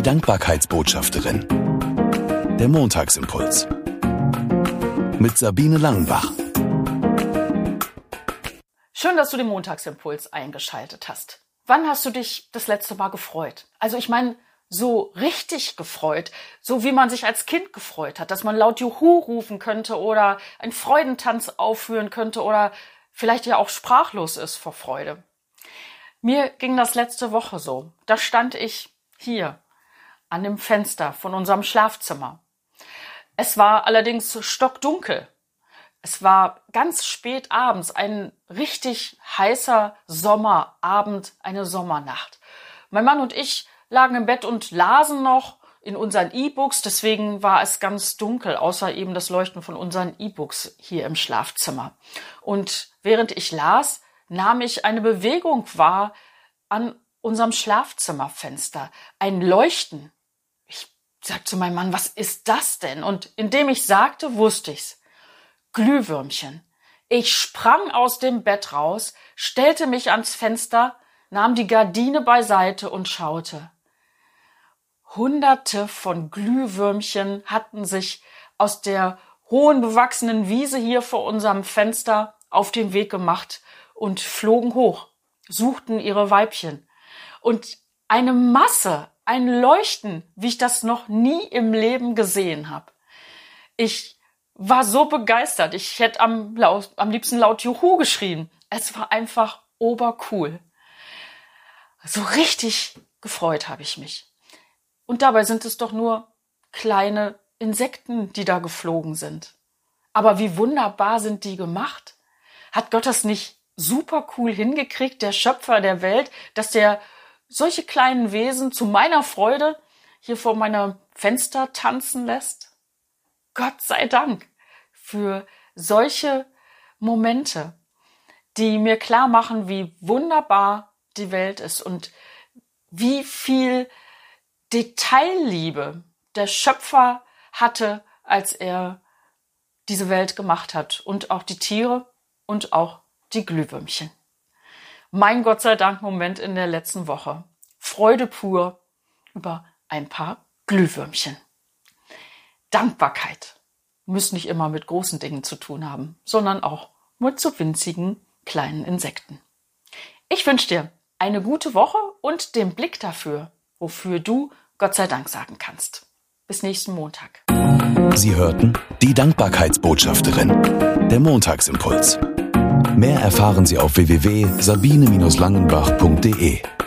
Die Dankbarkeitsbotschafterin. Der Montagsimpuls. Mit Sabine Langenbach. Schön, dass du den Montagsimpuls eingeschaltet hast. Wann hast du dich das letzte Mal gefreut? Also ich meine, so richtig gefreut, so wie man sich als Kind gefreut hat, dass man laut Juhu rufen könnte oder einen Freudentanz aufführen könnte oder vielleicht ja auch sprachlos ist vor Freude. Mir ging das letzte Woche so. Da stand ich hier an dem Fenster von unserem Schlafzimmer. Es war allerdings stockdunkel. Es war ganz spät abends, ein richtig heißer Sommerabend, eine Sommernacht. Mein Mann und ich lagen im Bett und lasen noch in unseren E-Books, deswegen war es ganz dunkel, außer eben das Leuchten von unseren E-Books hier im Schlafzimmer. Und während ich las, nahm ich eine Bewegung wahr an unserem Schlafzimmerfenster. Ein Leuchten. Sagte zu meinem Mann, was ist das denn? Und indem ich sagte, wusste ich's. Glühwürmchen. Ich sprang aus dem Bett raus, stellte mich ans Fenster, nahm die Gardine beiseite und schaute. Hunderte von Glühwürmchen hatten sich aus der hohen bewachsenen Wiese hier vor unserem Fenster auf den Weg gemacht und flogen hoch, suchten ihre Weibchen. Und eine Masse, ein Leuchten, wie ich das noch nie im Leben gesehen habe. Ich war so begeistert. Ich hätte am, laut, am liebsten laut Juhu geschrien. Es war einfach obercool. So richtig gefreut habe ich mich. Und dabei sind es doch nur kleine Insekten, die da geflogen sind. Aber wie wunderbar sind die gemacht? Hat Gott das nicht super cool hingekriegt, der Schöpfer der Welt, dass der solche kleinen Wesen zu meiner Freude hier vor meinem Fenster tanzen lässt? Gott sei Dank für solche Momente, die mir klar machen, wie wunderbar die Welt ist und wie viel Detailliebe der Schöpfer hatte, als er diese Welt gemacht hat und auch die Tiere und auch die Glühwürmchen. Mein Gott sei Dank Moment in der letzten Woche. Freude pur über ein paar Glühwürmchen. Dankbarkeit muss nicht immer mit großen Dingen zu tun haben, sondern auch mit so winzigen kleinen Insekten. Ich wünsche dir eine gute Woche und den Blick dafür, wofür du Gott sei Dank sagen kannst. Bis nächsten Montag. Sie hörten die Dankbarkeitsbotschafterin, der Montagsimpuls. Mehr erfahren Sie auf www.sabine-langenbach.de.